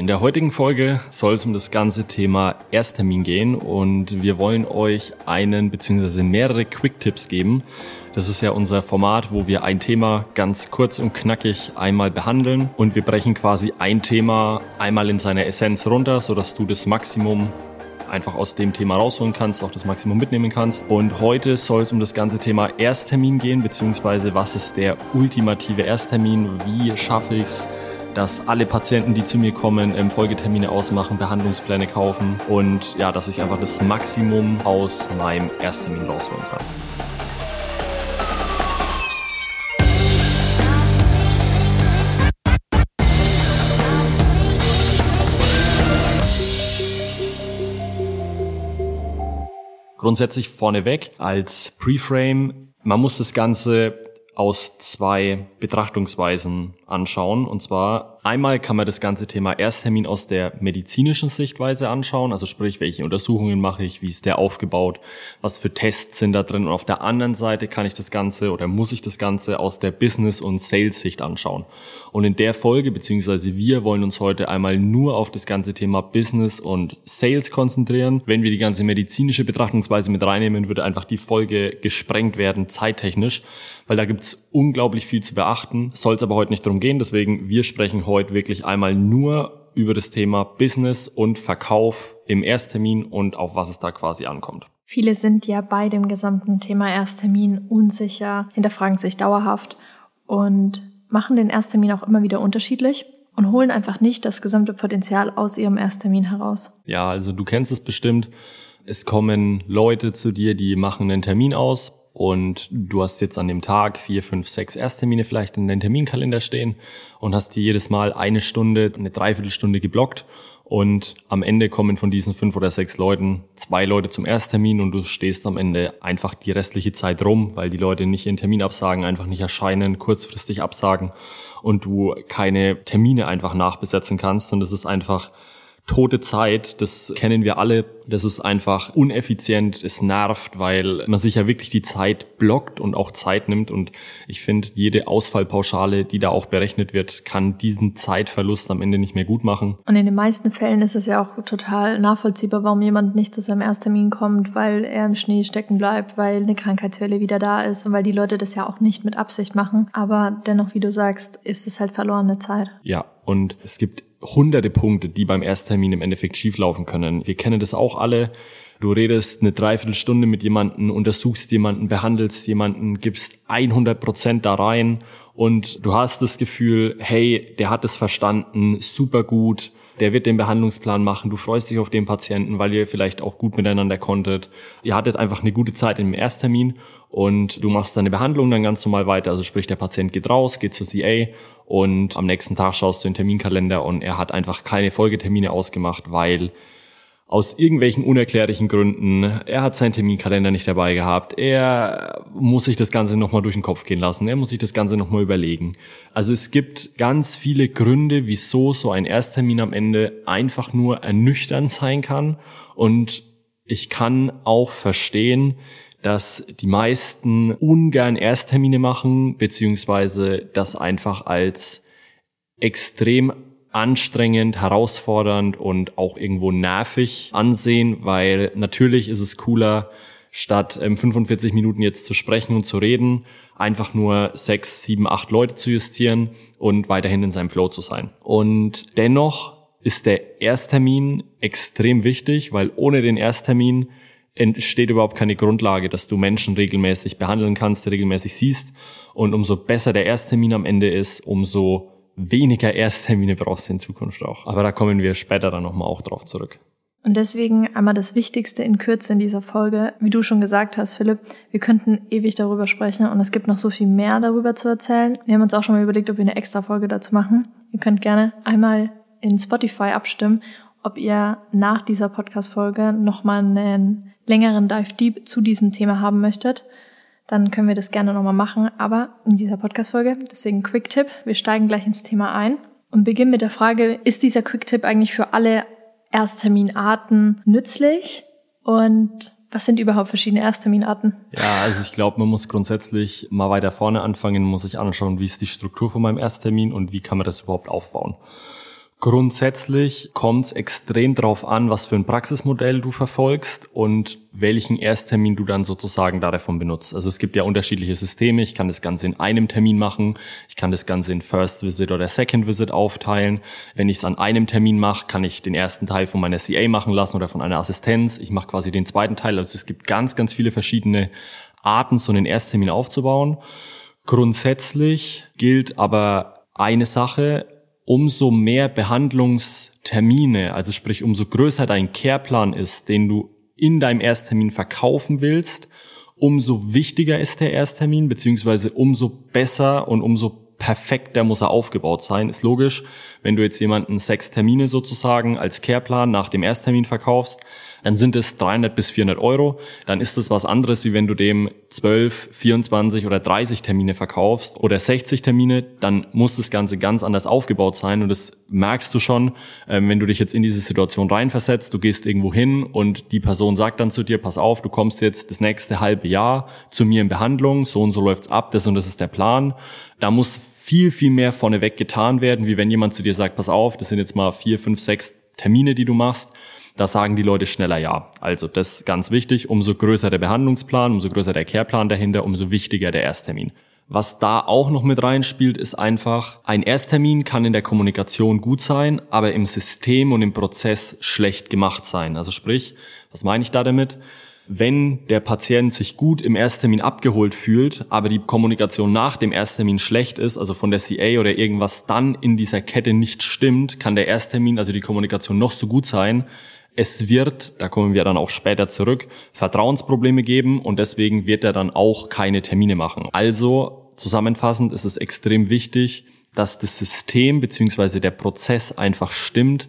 In der heutigen Folge soll es um das ganze Thema Ersttermin gehen und wir wollen euch einen bzw. mehrere Quick-Tipps geben. Das ist ja unser Format, wo wir ein Thema ganz kurz und knackig einmal behandeln und wir brechen quasi ein Thema einmal in seiner Essenz runter, sodass du das Maximum einfach aus dem Thema rausholen kannst, auch das Maximum mitnehmen kannst. Und heute soll es um das ganze Thema Ersttermin gehen, beziehungsweise was ist der ultimative Ersttermin, wie schaffe ich es, dass alle Patienten, die zu mir kommen, ähm, Folgetermine ausmachen, Behandlungspläne kaufen und ja, dass ich einfach das Maximum aus meinem Ersttermin rausholen kann. Grundsätzlich vorneweg als Preframe, man muss das Ganze aus zwei Betrachtungsweisen anschauen. Und zwar einmal kann man das ganze Thema Ersttermin aus der medizinischen Sichtweise anschauen, also sprich, welche Untersuchungen mache ich, wie ist der aufgebaut, was für Tests sind da drin. Und auf der anderen Seite kann ich das Ganze oder muss ich das Ganze aus der Business- und Sales-Sicht anschauen. Und in der Folge, beziehungsweise wir wollen uns heute einmal nur auf das ganze Thema Business und Sales konzentrieren. Wenn wir die ganze medizinische Betrachtungsweise mit reinnehmen, würde einfach die Folge gesprengt werden, zeittechnisch, weil da gibt's unglaublich viel zu beachten. Soll es aber heute nicht darum gehen. Deswegen, wir sprechen wirklich einmal nur über das Thema Business und Verkauf im Ersttermin und auf was es da quasi ankommt. Viele sind ja bei dem gesamten Thema Ersttermin unsicher, hinterfragen sich dauerhaft und machen den Ersttermin auch immer wieder unterschiedlich und holen einfach nicht das gesamte Potenzial aus ihrem Ersttermin heraus. Ja, also du kennst es bestimmt. Es kommen Leute zu dir, die machen einen Termin aus, und du hast jetzt an dem Tag vier, fünf, sechs Ersttermine vielleicht in deinem Terminkalender stehen und hast dir jedes Mal eine Stunde, eine Dreiviertelstunde geblockt. Und am Ende kommen von diesen fünf oder sechs Leuten zwei Leute zum Ersttermin und du stehst am Ende einfach die restliche Zeit rum, weil die Leute nicht ihren Termin absagen, einfach nicht erscheinen, kurzfristig absagen und du keine Termine einfach nachbesetzen kannst. Und es ist einfach tote Zeit, das kennen wir alle. Das ist einfach uneffizient, es nervt, weil man sich ja wirklich die Zeit blockt und auch Zeit nimmt. Und ich finde, jede Ausfallpauschale, die da auch berechnet wird, kann diesen Zeitverlust am Ende nicht mehr gut machen. Und in den meisten Fällen ist es ja auch total nachvollziehbar, warum jemand nicht zu seinem Ersttermin kommt, weil er im Schnee stecken bleibt, weil eine Krankheitswelle wieder da ist und weil die Leute das ja auch nicht mit Absicht machen. Aber dennoch, wie du sagst, ist es halt verlorene Zeit. Ja, und es gibt hunderte Punkte, die beim Ersttermin im Endeffekt schieflaufen können. Wir kennen das auch alle. Du redest eine Dreiviertelstunde mit jemanden, untersuchst jemanden, behandelst jemanden, gibst 100 Prozent da rein und du hast das Gefühl, hey, der hat es verstanden, super gut, der wird den Behandlungsplan machen, du freust dich auf den Patienten, weil ihr vielleicht auch gut miteinander konntet. Ihr hattet einfach eine gute Zeit im Ersttermin und du machst deine Behandlung dann ganz normal weiter. Also sprich, der Patient geht raus, geht zur CA und am nächsten Tag schaust du den Terminkalender und er hat einfach keine Folgetermine ausgemacht, weil aus irgendwelchen unerklärlichen Gründen, er hat seinen Terminkalender nicht dabei gehabt, er muss sich das Ganze nochmal durch den Kopf gehen lassen, er muss sich das Ganze nochmal überlegen. Also es gibt ganz viele Gründe, wieso so ein Ersttermin am Ende einfach nur ernüchternd sein kann und ich kann auch verstehen, dass die meisten ungern Ersttermine machen, beziehungsweise das einfach als extrem anstrengend, herausfordernd und auch irgendwo nervig ansehen, weil natürlich ist es cooler, statt 45 ähm, Minuten jetzt zu sprechen und zu reden, einfach nur sechs, sieben, acht Leute zu justieren und weiterhin in seinem Flow zu sein. Und dennoch ist der Ersttermin extrem wichtig, weil ohne den Ersttermin entsteht überhaupt keine Grundlage, dass du Menschen regelmäßig behandeln kannst, regelmäßig siehst. Und umso besser der Ersttermin am Ende ist, umso weniger Ersttermine brauchst du in Zukunft auch. Aber da kommen wir später dann nochmal auch drauf zurück. Und deswegen einmal das Wichtigste in Kürze in dieser Folge. Wie du schon gesagt hast, Philipp, wir könnten ewig darüber sprechen und es gibt noch so viel mehr darüber zu erzählen. Wir haben uns auch schon mal überlegt, ob wir eine extra Folge dazu machen. Ihr könnt gerne einmal in Spotify abstimmen, ob ihr nach dieser Podcast-Folge nochmal einen längeren Dive Deep zu diesem Thema haben möchtet, dann können wir das gerne nochmal machen. Aber in dieser Podcast-Folge, deswegen Quick-Tipp, wir steigen gleich ins Thema ein und beginnen mit der Frage, ist dieser Quick-Tipp eigentlich für alle Erstterminarten nützlich? Und was sind überhaupt verschiedene Erstterminarten? Ja, also ich glaube, man muss grundsätzlich mal weiter vorne anfangen, muss sich anschauen, wie ist die Struktur von meinem Ersttermin und wie kann man das überhaupt aufbauen. Grundsätzlich kommt es extrem drauf an, was für ein Praxismodell du verfolgst und welchen Ersttermin du dann sozusagen davon benutzt. Also es gibt ja unterschiedliche Systeme. Ich kann das Ganze in einem Termin machen. Ich kann das Ganze in First Visit oder Second Visit aufteilen. Wenn ich es an einem Termin mache, kann ich den ersten Teil von meiner CA machen lassen oder von einer Assistenz. Ich mache quasi den zweiten Teil. Also es gibt ganz, ganz viele verschiedene Arten, so einen Ersttermin aufzubauen. Grundsätzlich gilt aber eine Sache, umso mehr Behandlungstermine, also sprich umso größer dein Careplan ist, den du in deinem Ersttermin verkaufen willst, umso wichtiger ist der Ersttermin, beziehungsweise umso besser und umso perfekter muss er aufgebaut sein. Ist logisch, wenn du jetzt jemanden sechs Termine sozusagen als Careplan nach dem Ersttermin verkaufst, dann sind es 300 bis 400 Euro. Dann ist das was anderes, wie wenn du dem 12, 24 oder 30 Termine verkaufst oder 60 Termine, dann muss das Ganze ganz anders aufgebaut sein und das merkst du schon, ähm, wenn du dich jetzt in diese Situation reinversetzt, du gehst irgendwo hin und die Person sagt dann zu dir, pass auf, du kommst jetzt das nächste halbe Jahr zu mir in Behandlung, so und so läuft's ab, das und das ist der Plan. Da muss viel, viel mehr vorneweg getan werden, wie wenn jemand zu dir sagt, pass auf, das sind jetzt mal vier, fünf, sechs Termine, die du machst da sagen die Leute schneller ja. Also das ist ganz wichtig. Umso größer der Behandlungsplan, umso größer der Careplan dahinter, umso wichtiger der Ersttermin. Was da auch noch mit reinspielt, ist einfach, ein Ersttermin kann in der Kommunikation gut sein, aber im System und im Prozess schlecht gemacht sein. Also sprich, was meine ich da damit? Wenn der Patient sich gut im Ersttermin abgeholt fühlt, aber die Kommunikation nach dem Ersttermin schlecht ist, also von der CA oder irgendwas dann in dieser Kette nicht stimmt, kann der Ersttermin, also die Kommunikation noch so gut sein, es wird, da kommen wir dann auch später zurück, Vertrauensprobleme geben und deswegen wird er dann auch keine Termine machen. Also zusammenfassend ist es extrem wichtig, dass das System beziehungsweise der Prozess einfach stimmt,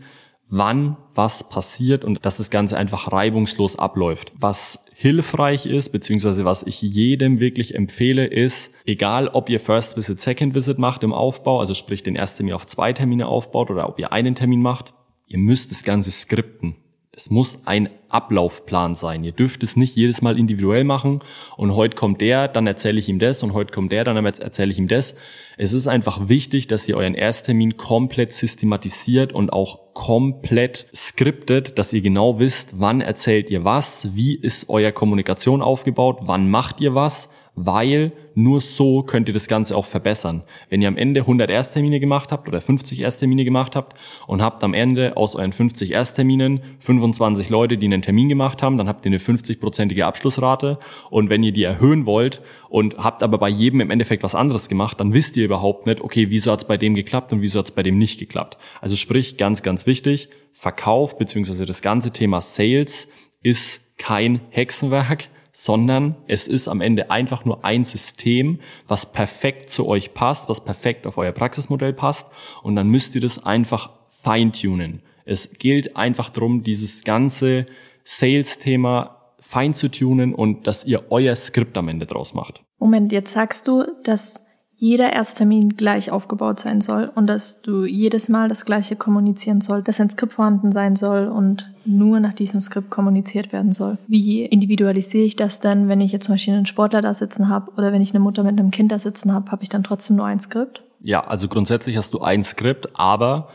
wann was passiert und dass das Ganze einfach reibungslos abläuft. Was hilfreich ist, beziehungsweise was ich jedem wirklich empfehle, ist, egal ob ihr First Visit, Second Visit macht im Aufbau, also sprich den ersten Termin auf zwei Termine aufbaut oder ob ihr einen Termin macht, ihr müsst das Ganze skripten. Es muss ein Ablaufplan sein. Ihr dürft es nicht jedes Mal individuell machen und heute kommt der, dann erzähle ich ihm das und heute kommt der, dann erzähle ich ihm das. Es ist einfach wichtig, dass ihr euren Ersttermin komplett systematisiert und auch komplett skriptet, dass ihr genau wisst, wann erzählt ihr was, wie ist euer Kommunikation aufgebaut, wann macht ihr was, weil nur so könnt ihr das Ganze auch verbessern. Wenn ihr am Ende 100 Ersttermine gemacht habt oder 50 Ersttermine gemacht habt und habt am Ende aus euren 50 Erstterminen 25 Leute, die einen Termin gemacht haben, dann habt ihr eine 50-prozentige Abschlussrate. Und wenn ihr die erhöhen wollt und habt aber bei jedem im Endeffekt was anderes gemacht, dann wisst ihr überhaupt nicht, okay, wieso hat's bei dem geklappt und wieso hat's bei dem nicht geklappt. Also sprich, ganz, ganz wichtig, Verkauf beziehungsweise das ganze Thema Sales ist kein Hexenwerk sondern es ist am Ende einfach nur ein System, was perfekt zu euch passt, was perfekt auf euer Praxismodell passt und dann müsst ihr das einfach feintunen. Es gilt einfach darum, dieses ganze Sales-Thema fein zu tunen und dass ihr euer Skript am Ende draus macht. Moment, jetzt sagst du, dass jeder Ersttermin gleich aufgebaut sein soll und dass du jedes Mal das Gleiche kommunizieren soll, dass ein Skript vorhanden sein soll und nur nach diesem Skript kommuniziert werden soll. Wie individualisiere ich das denn, wenn ich jetzt zum Beispiel einen Sportler da sitzen habe oder wenn ich eine Mutter mit einem Kind da sitzen habe, habe ich dann trotzdem nur ein Skript? Ja, also grundsätzlich hast du ein Skript, aber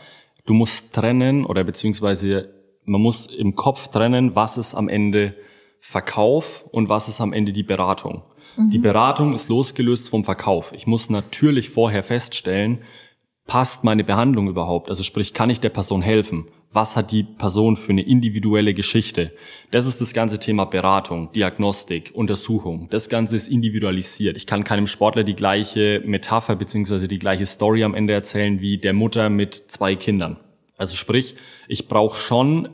du musst trennen oder beziehungsweise man muss im Kopf trennen, was ist am Ende Verkauf und was ist am Ende die Beratung. Die mhm. Beratung ist losgelöst vom Verkauf. Ich muss natürlich vorher feststellen, passt meine Behandlung überhaupt? Also sprich, kann ich der Person helfen? Was hat die Person für eine individuelle Geschichte? Das ist das ganze Thema Beratung, Diagnostik, Untersuchung. Das Ganze ist individualisiert. Ich kann keinem Sportler die gleiche Metapher beziehungsweise die gleiche Story am Ende erzählen wie der Mutter mit zwei Kindern. Also sprich, ich brauche schon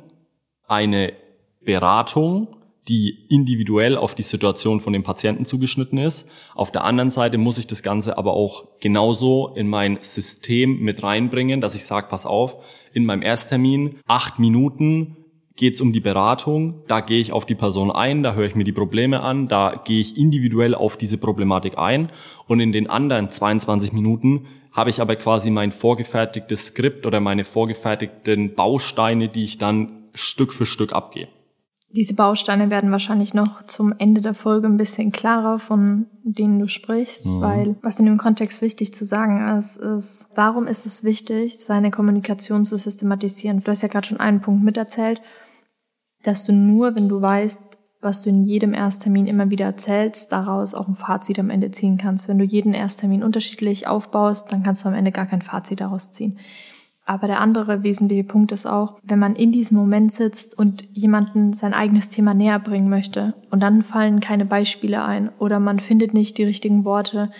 eine Beratung, die individuell auf die Situation von dem Patienten zugeschnitten ist. Auf der anderen Seite muss ich das Ganze aber auch genauso in mein System mit reinbringen, dass ich sage, pass auf, in meinem Ersttermin acht Minuten geht es um die Beratung, da gehe ich auf die Person ein, da höre ich mir die Probleme an, da gehe ich individuell auf diese Problematik ein und in den anderen 22 Minuten habe ich aber quasi mein vorgefertigtes Skript oder meine vorgefertigten Bausteine, die ich dann Stück für Stück abgebe. Diese Bausteine werden wahrscheinlich noch zum Ende der Folge ein bisschen klarer, von denen du sprichst, mhm. weil was in dem Kontext wichtig zu sagen ist, ist, warum ist es wichtig, seine Kommunikation zu systematisieren? Du hast ja gerade schon einen Punkt miterzählt, dass du nur, wenn du weißt, was du in jedem Ersttermin immer wieder erzählst, daraus auch ein Fazit am Ende ziehen kannst. Wenn du jeden Ersttermin unterschiedlich aufbaust, dann kannst du am Ende gar kein Fazit daraus ziehen. Aber der andere wesentliche Punkt ist auch, wenn man in diesem Moment sitzt und jemanden sein eigenes Thema näher bringen möchte und dann fallen keine Beispiele ein oder man findet nicht die richtigen Worte,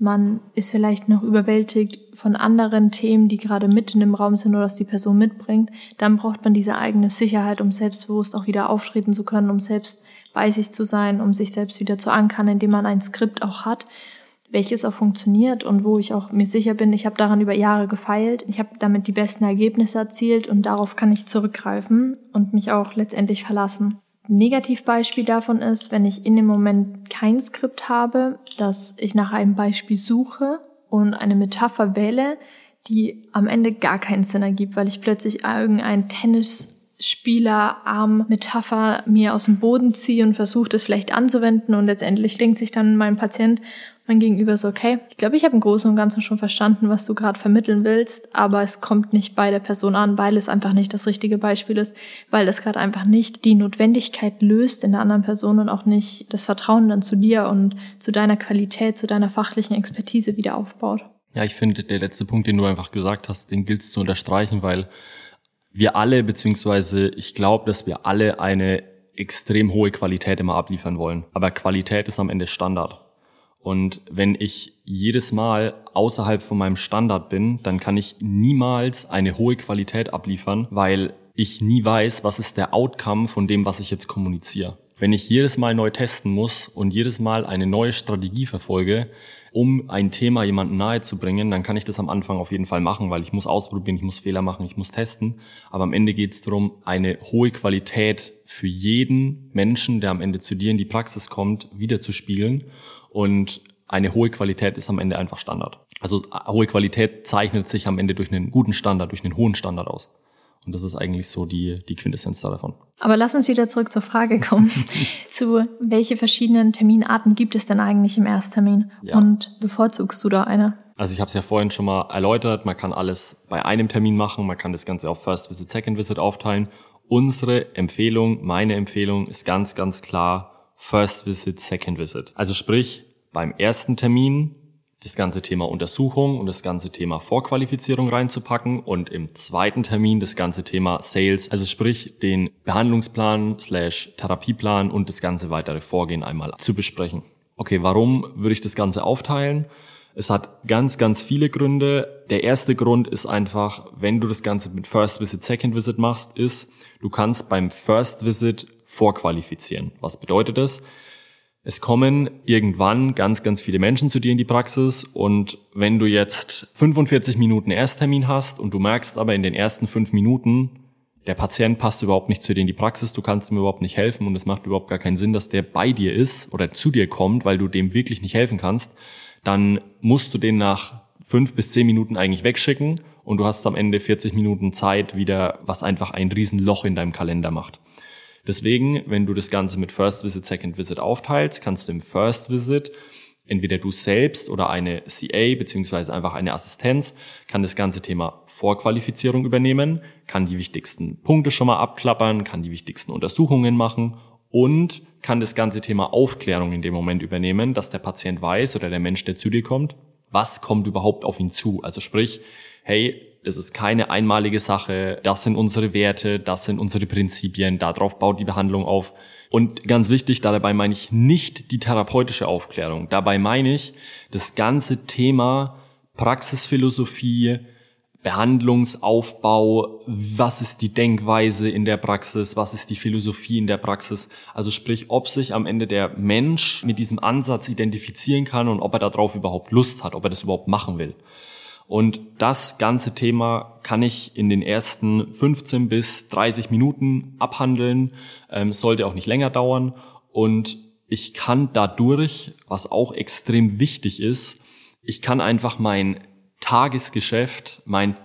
man ist vielleicht noch überwältigt von anderen Themen, die gerade mitten im Raum sind oder was die Person mitbringt, dann braucht man diese eigene Sicherheit, um selbstbewusst auch wieder auftreten zu können, um selbst bei sich zu sein, um sich selbst wieder zu ankern, indem man ein Skript auch hat welches auch funktioniert und wo ich auch mir sicher bin, ich habe daran über Jahre gefeilt, ich habe damit die besten Ergebnisse erzielt und darauf kann ich zurückgreifen und mich auch letztendlich verlassen. Negativbeispiel davon ist, wenn ich in dem Moment kein Skript habe, dass ich nach einem Beispiel suche und eine Metapher wähle, die am Ende gar keinen Sinn ergibt, weil ich plötzlich irgendein Tennisspielerarm-Metapher mir aus dem Boden ziehe und versuche das vielleicht anzuwenden und letztendlich denkt sich dann mein Patient, mein Gegenüber so, okay, ich glaube, ich habe im Großen und Ganzen schon verstanden, was du gerade vermitteln willst, aber es kommt nicht bei der Person an, weil es einfach nicht das richtige Beispiel ist, weil das gerade einfach nicht die Notwendigkeit löst in der anderen Person und auch nicht das Vertrauen dann zu dir und zu deiner Qualität, zu deiner fachlichen Expertise wieder aufbaut. Ja, ich finde, der letzte Punkt, den du einfach gesagt hast, den gilt es zu unterstreichen, weil wir alle, beziehungsweise ich glaube, dass wir alle eine extrem hohe Qualität immer abliefern wollen. Aber Qualität ist am Ende Standard. Und wenn ich jedes Mal außerhalb von meinem Standard bin, dann kann ich niemals eine hohe Qualität abliefern, weil ich nie weiß, was ist der Outcome von dem, was ich jetzt kommuniziere. Wenn ich jedes Mal neu testen muss und jedes Mal eine neue Strategie verfolge, um ein Thema jemandem nahezubringen, dann kann ich das am Anfang auf jeden Fall machen, weil ich muss ausprobieren, ich muss Fehler machen, ich muss testen. Aber am Ende geht es darum, eine hohe Qualität für jeden Menschen, der am Ende zu dir in die Praxis kommt, wiederzuspiegeln. Und eine hohe Qualität ist am Ende einfach Standard. Also hohe Qualität zeichnet sich am Ende durch einen guten Standard, durch einen hohen Standard aus. Und das ist eigentlich so die, die Quintessenz davon. Aber lass uns wieder zurück zur Frage kommen. zu welche verschiedenen Terminarten gibt es denn eigentlich im Ersttermin? Ja. Und bevorzugst du da eine? Also ich habe es ja vorhin schon mal erläutert, man kann alles bei einem Termin machen, man kann das Ganze auf First Visit, Second Visit aufteilen. Unsere Empfehlung, meine Empfehlung ist ganz, ganz klar First Visit, Second Visit. Also sprich, beim ersten Termin das ganze Thema Untersuchung und das ganze Thema Vorqualifizierung reinzupacken und im zweiten Termin das ganze Thema Sales, also sprich den Behandlungsplan slash Therapieplan und das ganze weitere Vorgehen einmal zu besprechen. Okay, warum würde ich das Ganze aufteilen? Es hat ganz, ganz viele Gründe. Der erste Grund ist einfach, wenn du das Ganze mit First Visit, Second Visit machst, ist, du kannst beim First Visit vorqualifizieren. Was bedeutet das? Es kommen irgendwann ganz, ganz viele Menschen zu dir in die Praxis und wenn du jetzt 45 Minuten Ersttermin hast und du merkst aber in den ersten fünf Minuten, der Patient passt überhaupt nicht zu dir in die Praxis, du kannst ihm überhaupt nicht helfen und es macht überhaupt gar keinen Sinn, dass der bei dir ist oder zu dir kommt, weil du dem wirklich nicht helfen kannst, dann musst du den nach fünf bis zehn Minuten eigentlich wegschicken und du hast am Ende 40 Minuten Zeit wieder, was einfach ein Riesenloch in deinem Kalender macht. Deswegen, wenn du das Ganze mit First Visit, Second Visit aufteilst, kannst du im First Visit entweder du selbst oder eine CA beziehungsweise einfach eine Assistenz kann das ganze Thema Vorqualifizierung übernehmen, kann die wichtigsten Punkte schon mal abklappern, kann die wichtigsten Untersuchungen machen und kann das ganze Thema Aufklärung in dem Moment übernehmen, dass der Patient weiß oder der Mensch, der zu dir kommt, was kommt überhaupt auf ihn zu. Also sprich, hey, das ist keine einmalige Sache. Das sind unsere Werte, das sind unsere Prinzipien. Darauf baut die Behandlung auf. Und ganz wichtig, dabei meine ich nicht die therapeutische Aufklärung. Dabei meine ich das ganze Thema Praxisphilosophie, Behandlungsaufbau, was ist die Denkweise in der Praxis, was ist die Philosophie in der Praxis. Also sprich, ob sich am Ende der Mensch mit diesem Ansatz identifizieren kann und ob er darauf überhaupt Lust hat, ob er das überhaupt machen will. Und das ganze Thema kann ich in den ersten 15 bis 30 Minuten abhandeln, ähm, sollte auch nicht länger dauern. Und ich kann dadurch, was auch extrem wichtig ist, ich kann einfach mein Tagesgeschäft, mein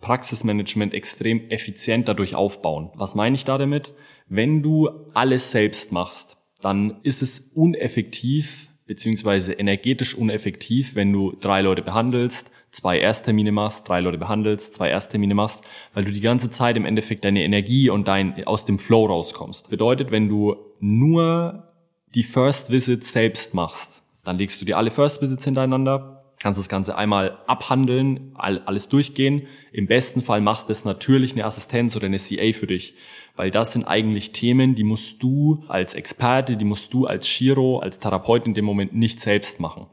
Praxismanagement extrem effizient dadurch aufbauen. Was meine ich da damit? Wenn du alles selbst machst, dann ist es uneffektiv beziehungsweise energetisch uneffektiv, wenn du drei Leute behandelst, zwei Ersttermine machst, drei Leute behandelst, zwei Ersttermine machst, weil du die ganze Zeit im Endeffekt deine Energie und dein aus dem Flow rauskommst. Bedeutet, wenn du nur die First Visit selbst machst, dann legst du dir alle First Visits hintereinander, kannst das Ganze einmal abhandeln, alles durchgehen. Im besten Fall machst es natürlich eine Assistenz oder eine CA für dich, weil das sind eigentlich Themen, die musst du als Experte, die musst du als Chiro, als Therapeut in dem Moment nicht selbst machen.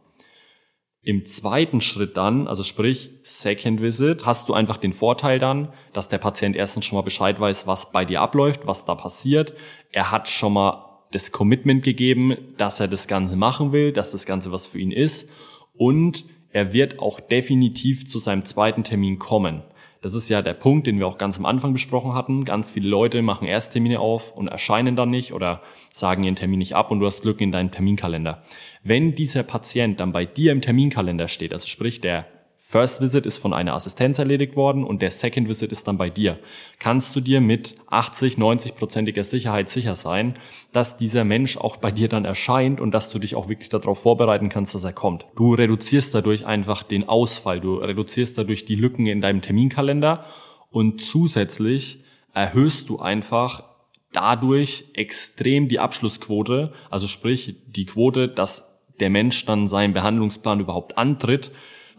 Im zweiten Schritt dann, also sprich Second Visit, hast du einfach den Vorteil dann, dass der Patient erstens schon mal Bescheid weiß, was bei dir abläuft, was da passiert. Er hat schon mal das Commitment gegeben, dass er das Ganze machen will, dass das Ganze was für ihn ist und er wird auch definitiv zu seinem zweiten Termin kommen. Das ist ja der Punkt, den wir auch ganz am Anfang besprochen hatten. Ganz viele Leute machen Ersttermine auf und erscheinen dann nicht oder sagen ihren Termin nicht ab und du hast Glück in deinem Terminkalender. Wenn dieser Patient dann bei dir im Terminkalender steht, also sprich der First Visit ist von einer Assistenz erledigt worden und der Second Visit ist dann bei dir. Kannst du dir mit 80, 90-prozentiger Sicherheit sicher sein, dass dieser Mensch auch bei dir dann erscheint und dass du dich auch wirklich darauf vorbereiten kannst, dass er kommt. Du reduzierst dadurch einfach den Ausfall, du reduzierst dadurch die Lücken in deinem Terminkalender und zusätzlich erhöhst du einfach dadurch extrem die Abschlussquote, also sprich die Quote, dass der Mensch dann seinen Behandlungsplan überhaupt antritt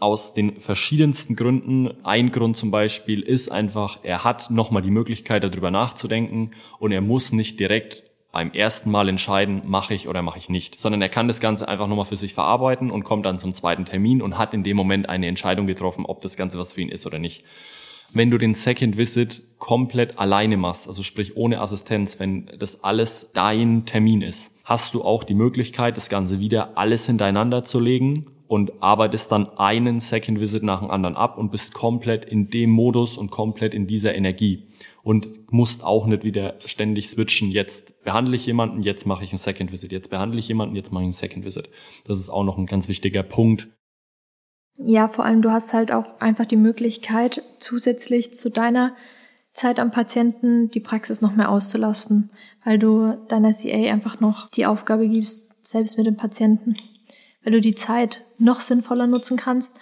aus den verschiedensten Gründen. Ein Grund zum Beispiel ist einfach, er hat nochmal die Möglichkeit, darüber nachzudenken und er muss nicht direkt beim ersten Mal entscheiden, mache ich oder mache ich nicht, sondern er kann das Ganze einfach nochmal für sich verarbeiten und kommt dann zum zweiten Termin und hat in dem Moment eine Entscheidung getroffen, ob das Ganze was für ihn ist oder nicht. Wenn du den Second Visit komplett alleine machst, also sprich ohne Assistenz, wenn das alles dein Termin ist, hast du auch die Möglichkeit, das Ganze wieder alles hintereinander zu legen und arbeitest dann einen Second Visit nach dem anderen ab und bist komplett in dem Modus und komplett in dieser Energie und musst auch nicht wieder ständig switchen. Jetzt behandle ich jemanden, jetzt mache ich einen Second Visit, jetzt behandle ich jemanden, jetzt mache ich einen Second Visit. Das ist auch noch ein ganz wichtiger Punkt. Ja, vor allem du hast halt auch einfach die Möglichkeit, zusätzlich zu deiner Zeit am Patienten die Praxis noch mehr auszulasten, weil du deiner CA einfach noch die Aufgabe gibst, selbst mit dem Patienten weil du die Zeit noch sinnvoller nutzen kannst.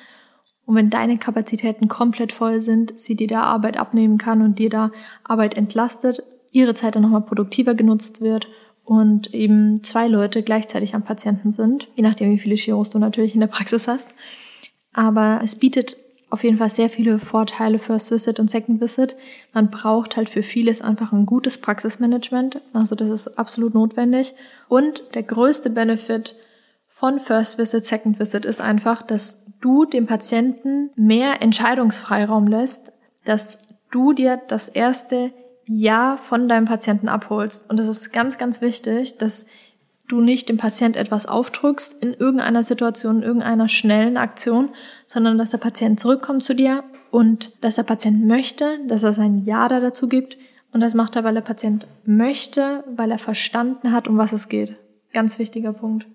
Und wenn deine Kapazitäten komplett voll sind, sie dir da Arbeit abnehmen kann und dir da Arbeit entlastet, ihre Zeit dann nochmal produktiver genutzt wird und eben zwei Leute gleichzeitig am Patienten sind, je nachdem wie viele Chiros du natürlich in der Praxis hast. Aber es bietet auf jeden Fall sehr viele Vorteile First Visit und Second Visit. Man braucht halt für vieles einfach ein gutes Praxismanagement. Also das ist absolut notwendig. Und der größte Benefit von First Visit, Second Visit ist einfach, dass du dem Patienten mehr Entscheidungsfreiraum lässt, dass du dir das erste Ja von deinem Patienten abholst. Und das ist ganz, ganz wichtig, dass du nicht dem Patient etwas aufdrückst in irgendeiner Situation, in irgendeiner schnellen Aktion, sondern dass der Patient zurückkommt zu dir und dass der Patient möchte, dass er sein Ja da dazu gibt. Und das macht er, weil der Patient möchte, weil er verstanden hat, um was es geht. Ganz wichtiger Punkt.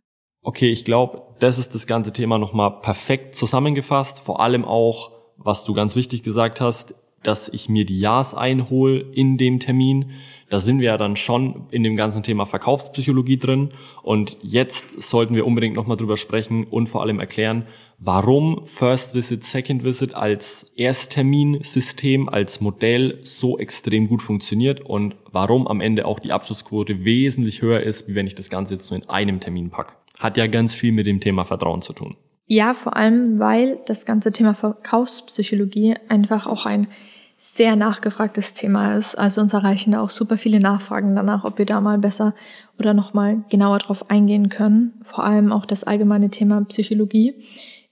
Okay, ich glaube, das ist das ganze Thema nochmal perfekt zusammengefasst. Vor allem auch, was du ganz wichtig gesagt hast, dass ich mir die Ja's einhole in dem Termin. Da sind wir ja dann schon in dem ganzen Thema Verkaufspsychologie drin. Und jetzt sollten wir unbedingt nochmal drüber sprechen und vor allem erklären, warum First Visit, Second Visit als Erstterminsystem, als Modell so extrem gut funktioniert und warum am Ende auch die Abschlussquote wesentlich höher ist, wie wenn ich das Ganze jetzt nur in einem Termin packe hat ja ganz viel mit dem Thema Vertrauen zu tun. Ja, vor allem, weil das ganze Thema Verkaufspsychologie einfach auch ein sehr nachgefragtes Thema ist. Also uns erreichen da auch super viele Nachfragen danach, ob wir da mal besser oder nochmal genauer drauf eingehen können. Vor allem auch das allgemeine Thema Psychologie.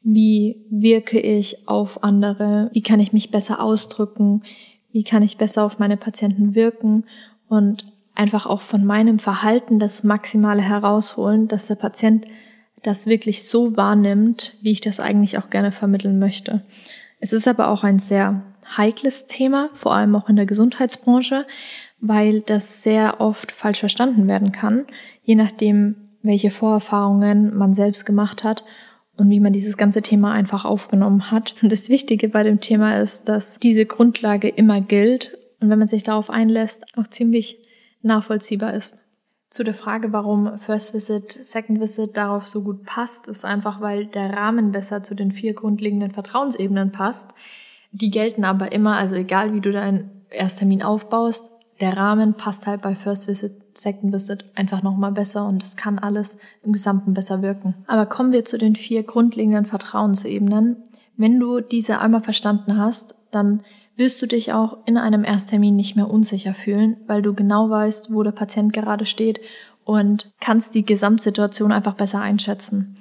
Wie wirke ich auf andere? Wie kann ich mich besser ausdrücken? Wie kann ich besser auf meine Patienten wirken? Und einfach auch von meinem Verhalten das Maximale herausholen, dass der Patient das wirklich so wahrnimmt, wie ich das eigentlich auch gerne vermitteln möchte. Es ist aber auch ein sehr heikles Thema, vor allem auch in der Gesundheitsbranche, weil das sehr oft falsch verstanden werden kann, je nachdem, welche Vorerfahrungen man selbst gemacht hat und wie man dieses ganze Thema einfach aufgenommen hat. Und das Wichtige bei dem Thema ist, dass diese Grundlage immer gilt und wenn man sich darauf einlässt, auch ziemlich nachvollziehbar ist. Zu der Frage, warum First Visit, Second Visit darauf so gut passt, ist einfach, weil der Rahmen besser zu den vier grundlegenden Vertrauensebenen passt. Die gelten aber immer, also egal wie du deinen Ersttermin aufbaust, der Rahmen passt halt bei First Visit, Second Visit einfach nochmal besser und es kann alles im Gesamten besser wirken. Aber kommen wir zu den vier grundlegenden Vertrauensebenen. Wenn du diese einmal verstanden hast, dann wirst du dich auch in einem Ersttermin nicht mehr unsicher fühlen, weil du genau weißt, wo der Patient gerade steht und kannst die Gesamtsituation einfach besser einschätzen.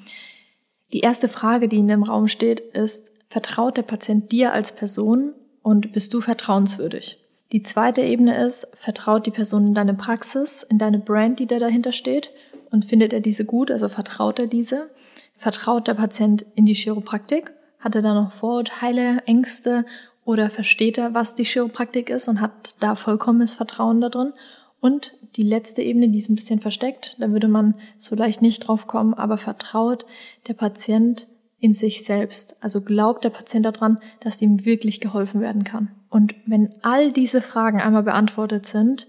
Die erste Frage, die in dem Raum steht, ist, vertraut der Patient dir als Person und bist du vertrauenswürdig? Die zweite Ebene ist, vertraut die Person in deine Praxis, in deine Brand, die da dahinter steht und findet er diese gut, also vertraut er diese? Vertraut der Patient in die Chiropraktik? Hat er da noch Vorurteile, Ängste oder versteht er, was die Chiropraktik ist und hat da vollkommenes Vertrauen da drin? Und die letzte Ebene, die ist ein bisschen versteckt, da würde man so leicht nicht drauf kommen, aber vertraut der Patient in sich selbst. Also glaubt der Patient daran, dass ihm wirklich geholfen werden kann. Und wenn all diese Fragen einmal beantwortet sind,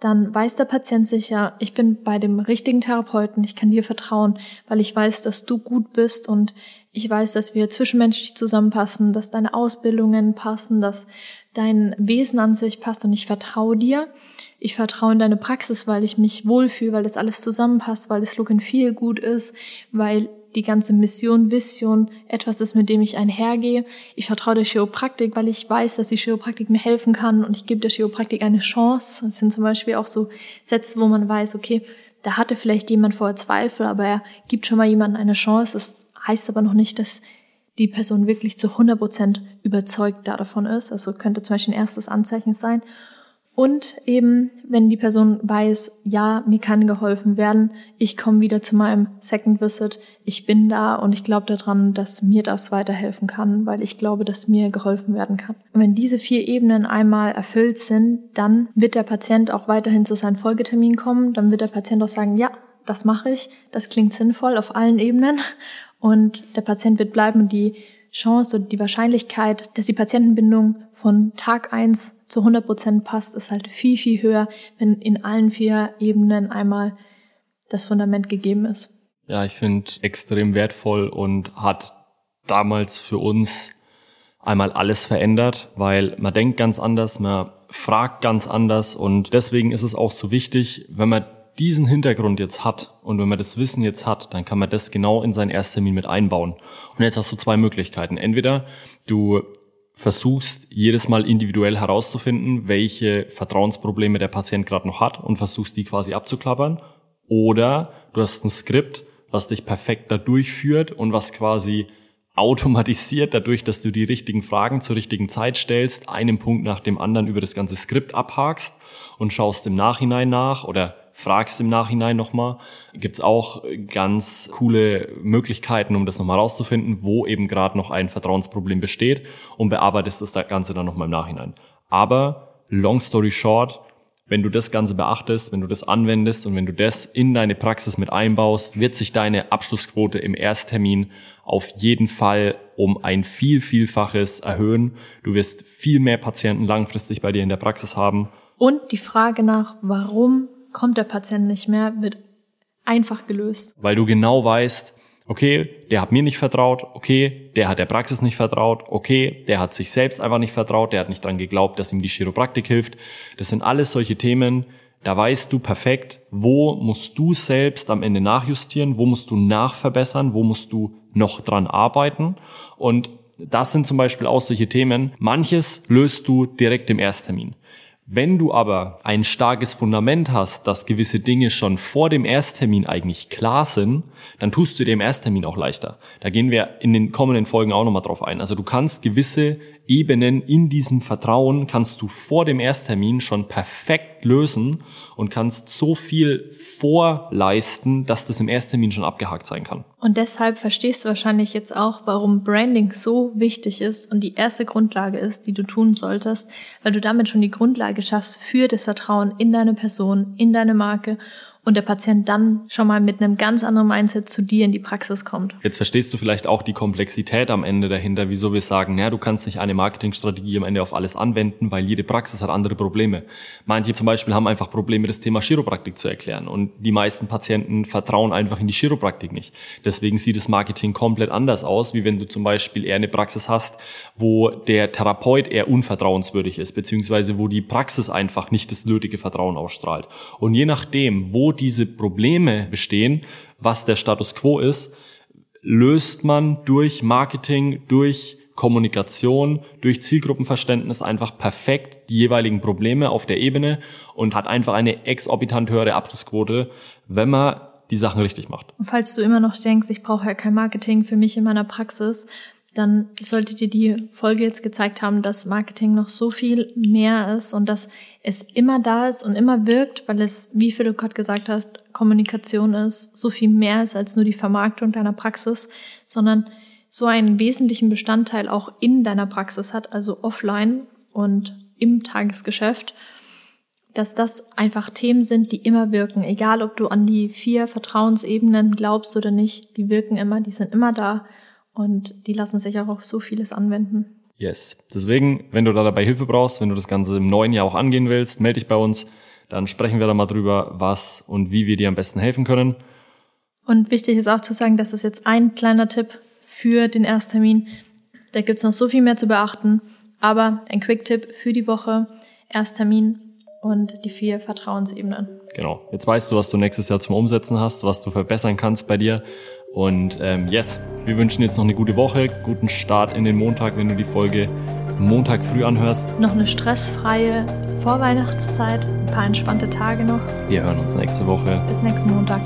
dann weiß der Patient sicher, ich bin bei dem richtigen Therapeuten, ich kann dir vertrauen, weil ich weiß, dass du gut bist und ich weiß, dass wir zwischenmenschlich zusammenpassen, dass deine Ausbildungen passen, dass dein Wesen an sich passt und ich vertraue dir. Ich vertraue in deine Praxis, weil ich mich wohlfühle, weil das alles zusammenpasst, weil das Look and Feel gut ist, weil die ganze Mission, Vision etwas ist, mit dem ich einhergehe. Ich vertraue der Chiropraktik, weil ich weiß, dass die Chiropraktik mir helfen kann und ich gebe der Chiropraktik eine Chance. Das sind zum Beispiel auch so Sätze, wo man weiß, okay, da hatte vielleicht jemand vorher Zweifel, aber er gibt schon mal jemandem eine Chance. Das heißt aber noch nicht, dass die Person wirklich zu 100 Prozent überzeugt davon ist. Also könnte zum Beispiel ein erstes Anzeichen sein. Und eben, wenn die Person weiß, ja, mir kann geholfen werden, ich komme wieder zu meinem Second Visit, ich bin da und ich glaube daran, dass mir das weiterhelfen kann, weil ich glaube, dass mir geholfen werden kann. Und wenn diese vier Ebenen einmal erfüllt sind, dann wird der Patient auch weiterhin zu seinem Folgetermin kommen, dann wird der Patient auch sagen, ja, das mache ich, das klingt sinnvoll auf allen Ebenen und der Patient wird bleiben und die Chance oder die Wahrscheinlichkeit, dass die Patientenbindung von Tag eins zu 100 Prozent passt, ist halt viel, viel höher, wenn in allen vier Ebenen einmal das Fundament gegeben ist. Ja, ich finde extrem wertvoll und hat damals für uns einmal alles verändert, weil man denkt ganz anders, man fragt ganz anders und deswegen ist es auch so wichtig, wenn man diesen Hintergrund jetzt hat und wenn man das Wissen jetzt hat, dann kann man das genau in seinen Ersttermin mit einbauen. Und jetzt hast du zwei Möglichkeiten. Entweder du versuchst jedes Mal individuell herauszufinden, welche Vertrauensprobleme der Patient gerade noch hat und versuchst die quasi abzuklappern. Oder du hast ein Skript, was dich perfekt da durchführt und was quasi automatisiert dadurch, dass du die richtigen Fragen zur richtigen Zeit stellst, einen Punkt nach dem anderen über das ganze Skript abhakst und schaust im Nachhinein nach oder fragst im Nachhinein nochmal. Gibt's auch ganz coole Möglichkeiten, um das nochmal rauszufinden, wo eben gerade noch ein Vertrauensproblem besteht und bearbeitest das Ganze dann nochmal im Nachhinein. Aber, long story short, wenn du das Ganze beachtest, wenn du das anwendest und wenn du das in deine Praxis mit einbaust, wird sich deine Abschlussquote im Ersttermin auf jeden Fall um ein viel, vielfaches erhöhen. Du wirst viel mehr Patienten langfristig bei dir in der Praxis haben. Und die Frage nach, warum kommt der Patient nicht mehr, wird einfach gelöst. Weil du genau weißt, okay, der hat mir nicht vertraut, okay, der hat der Praxis nicht vertraut, okay, der hat sich selbst einfach nicht vertraut, der hat nicht dran geglaubt, dass ihm die Chiropraktik hilft. Das sind alles solche Themen, da weißt du perfekt, wo musst du selbst am Ende nachjustieren, wo musst du nachverbessern, wo musst du noch dran arbeiten. Und das sind zum Beispiel auch solche Themen. Manches löst du direkt im Ersttermin. Wenn du aber ein starkes Fundament hast, dass gewisse Dinge schon vor dem Ersttermin eigentlich klar sind, dann tust du dir im Ersttermin auch leichter. Da gehen wir in den kommenden Folgen auch nochmal drauf ein. Also du kannst gewisse Ebenen in diesem Vertrauen kannst du vor dem Ersttermin schon perfekt lösen und kannst so viel vorleisten, dass das im Ersttermin schon abgehakt sein kann. Und deshalb verstehst du wahrscheinlich jetzt auch, warum Branding so wichtig ist und die erste Grundlage ist, die du tun solltest, weil du damit schon die Grundlage schaffst für das Vertrauen in deine Person, in deine Marke und der Patient dann schon mal mit einem ganz anderen Mindset zu dir in die Praxis kommt. Jetzt verstehst du vielleicht auch die Komplexität am Ende dahinter, wieso wir sagen, naja, du kannst nicht eine Marketingstrategie am Ende auf alles anwenden, weil jede Praxis hat andere Probleme. Manche zum Beispiel haben einfach Probleme, das Thema Chiropraktik zu erklären und die meisten Patienten vertrauen einfach in die Chiropraktik nicht. Deswegen sieht das Marketing komplett anders aus, wie wenn du zum Beispiel eher eine Praxis hast, wo der Therapeut eher unvertrauenswürdig ist, beziehungsweise wo die Praxis einfach nicht das nötige Vertrauen ausstrahlt. Und je nachdem, diese Probleme bestehen, was der Status quo ist, löst man durch Marketing, durch Kommunikation, durch Zielgruppenverständnis einfach perfekt die jeweiligen Probleme auf der Ebene und hat einfach eine exorbitant höhere Abschlussquote, wenn man die Sachen richtig macht. Und falls du immer noch denkst, ich brauche ja kein Marketing für mich in meiner Praxis, dann sollte dir die Folge jetzt gezeigt haben, dass Marketing noch so viel mehr ist und dass es immer da ist und immer wirkt, weil es, wie Philipp gerade gesagt hat, Kommunikation ist, so viel mehr ist als nur die Vermarktung deiner Praxis, sondern so einen wesentlichen Bestandteil auch in deiner Praxis hat, also offline und im Tagesgeschäft, dass das einfach Themen sind, die immer wirken. Egal, ob du an die vier Vertrauensebenen glaubst oder nicht, die wirken immer, die sind immer da und die lassen sich auch auf so vieles anwenden. Yes. Deswegen, wenn du da dabei Hilfe brauchst, wenn du das Ganze im neuen Jahr auch angehen willst, melde dich bei uns. Dann sprechen wir da mal drüber, was und wie wir dir am besten helfen können. Und wichtig ist auch zu sagen, das ist jetzt ein kleiner Tipp für den Ersttermin. Da gibt's noch so viel mehr zu beachten. Aber ein Quick-Tipp für die Woche, Ersttermin und die vier Vertrauensebenen. Genau. Jetzt weißt du, was du nächstes Jahr zum Umsetzen hast, was du verbessern kannst bei dir. Und ähm, yes, wir wünschen jetzt noch eine gute Woche, guten Start in den Montag, wenn du die Folge Montag früh anhörst. Noch eine stressfreie Vorweihnachtszeit, ein paar entspannte Tage noch. Wir hören uns nächste Woche. Bis nächsten Montag.